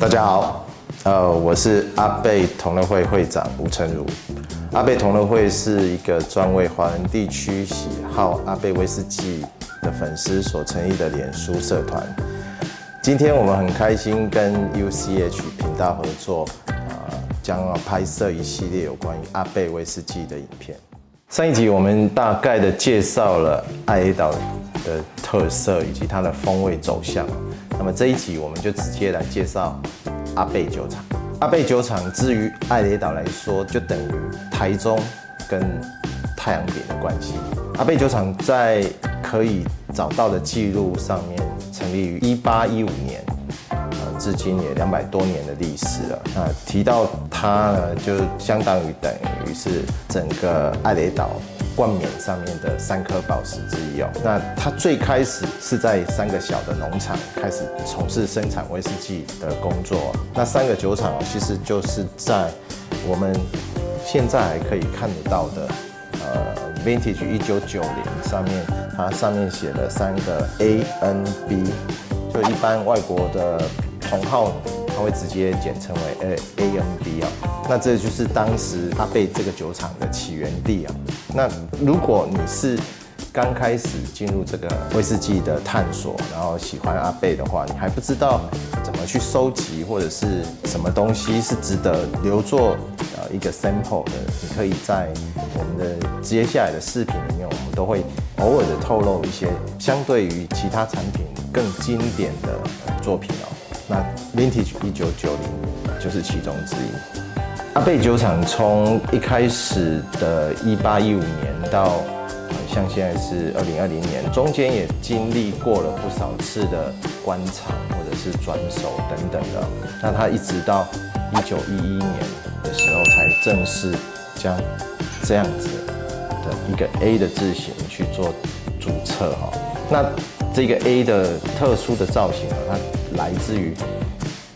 大家好，呃，我是阿贝同乐会会长吴成儒。阿贝同乐会是一个专为华人地区喜好阿贝威士忌的粉丝所成立的脸书社团。今天我们很开心跟 UCH 频道合作，呃，将要拍摄一系列有关于阿贝威士忌的影片。上一集我们大概的介绍了艾雷岛的特色以及它的风味走向。那么这一集我们就直接来介绍阿贝酒厂。阿贝酒厂之于艾雷岛来说，就等于台中跟太阳饼的关系。阿贝酒厂在可以找到的记录上面，成立于一八一五年，至今也两百多年的历史了。那提到它呢，就相当于等于是整个艾雷岛。冠冕上面的三颗宝石之一哦。那它最开始是在三个小的农场开始从事生产威士忌的工作。那三个酒厂其实就是在我们现在还可以看得到的，呃，Vintage 一九九零上面，它上面写了三个 A N B，就一般外国的同号。它会直接简称为 A A M B 啊，那这就是当时阿贝这个酒厂的起源地啊。那如果你是刚开始进入这个威士忌的探索，然后喜欢阿贝的话，你还不知道怎么去收集或者是什么东西是值得留作呃一个 sample 的，你可以在我们的接下来的视频里面，我们都会偶尔的透露一些相对于其他产品更经典的作品哦。那 Vintage 一九九零就是其中之一。阿贝酒厂从一开始的一八一五年到像现在是二零二零年，中间也经历过了不少次的关厂或者是转手等等的。那他一直到一九一一年的时候，才正式将这样子的一个 A 的字型去做注册哈。那这个 A 的特殊的造型啊，它来自于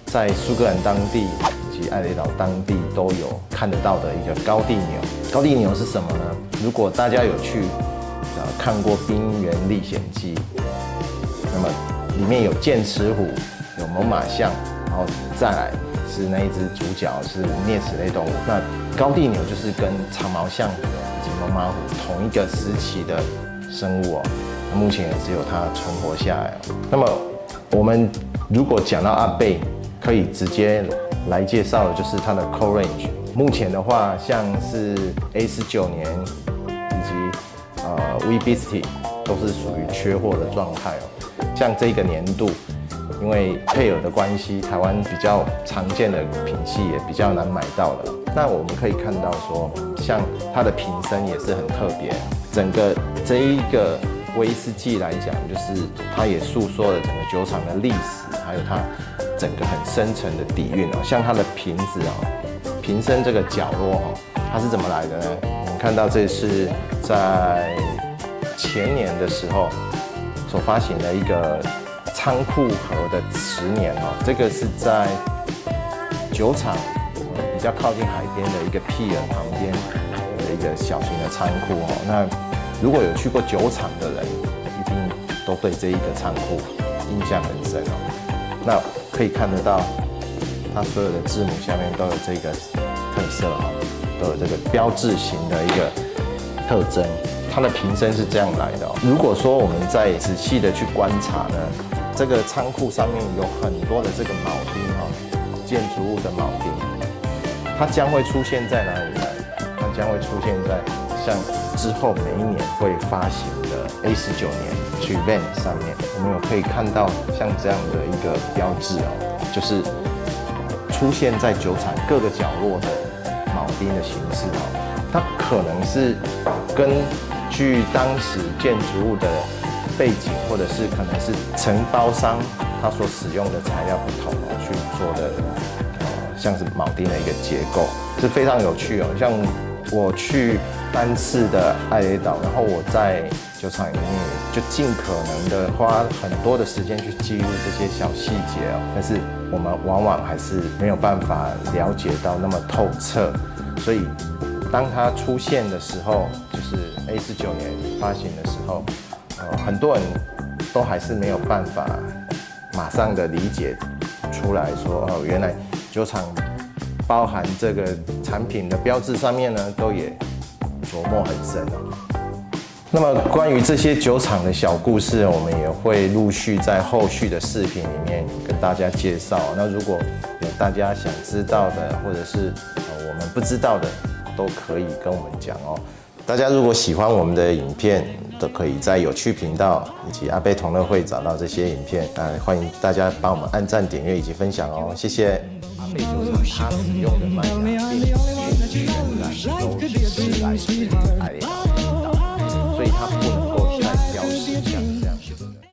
在苏格兰当地以及艾雷岛当地都有看得到的一个高地牛。高地牛是什么呢？如果大家有去啊看过《冰原历险记》，那么里面有剑齿虎，有猛犸象，然后再来是那一只主角是啮齿类动物。那高地牛就是跟长毛象以及猛犸虎同一个时期的生物哦。目前也只有它存活下来。那么，我们如果讲到阿贝，可以直接来介绍的就是它的 Core Range。目前的话，像是 A 十九年以及呃 V b i s t y 都是属于缺货的状态哦。像这个年度，因为配额的关系，台湾比较常见的品系也比较难买到了。那我们可以看到说，像它的瓶身也是很特别，整个这一个。威士忌来讲，就是它也诉说了整个酒厂的历史，还有它整个很深层的底蕴哦。像它的瓶子哦，瓶身这个角落哦，它是怎么来的呢？我们看到这是在前年的时候所发行的一个仓库盒的十年哦，这个是在酒厂比较靠近海边的一个 pn 旁边的一个小型的仓库哦，那。如果有去过酒厂的人，一定都对这一个仓库印象很深哦。那可以看得到，它所有的字母下面都有这个特色哈，都有这个标志型的一个特征。它的瓶身是这样来的哦。如果说我们再仔细的去观察呢，这个仓库上面有很多的这个铆钉哈，建筑物的铆钉，它将会出现在哪里呢？它将会出现在像。之后每一年会发行的 A 十九年去 Van 上面，我们有可以看到像这样的一个标志哦，就是出现在酒厂各个角落的铆钉的形式哦，它可能是根据当时建筑物的背景，或者是可能是承包商他所使用的材料不同哦，去做的像是铆钉的一个结构，是非常有趣哦，像。我去单次的艾雷岛，然后我在酒厂里面就尽可能的花很多的时间去记录这些小细节哦，但是我们往往还是没有办法了解到那么透彻，所以当它出现的时候，就是 A 四九年发行的时候，呃，很多人都还是没有办法马上的理解出来说，哦，原来酒厂包含这个产品的标志上面呢，都也琢磨很深哦。那么关于这些酒厂的小故事，我们也会陆续在后续的视频里面跟大家介绍。那如果有大家想知道的，或者是我们不知道的，都可以跟我们讲哦。大家如果喜欢我们的影片，都可以在有趣频道以及阿贝同乐会找到这些影片。啊，欢迎大家帮我们按赞、点阅以及分享哦，谢谢。阿贝酒厂它使用的麦芽并不全然都是来自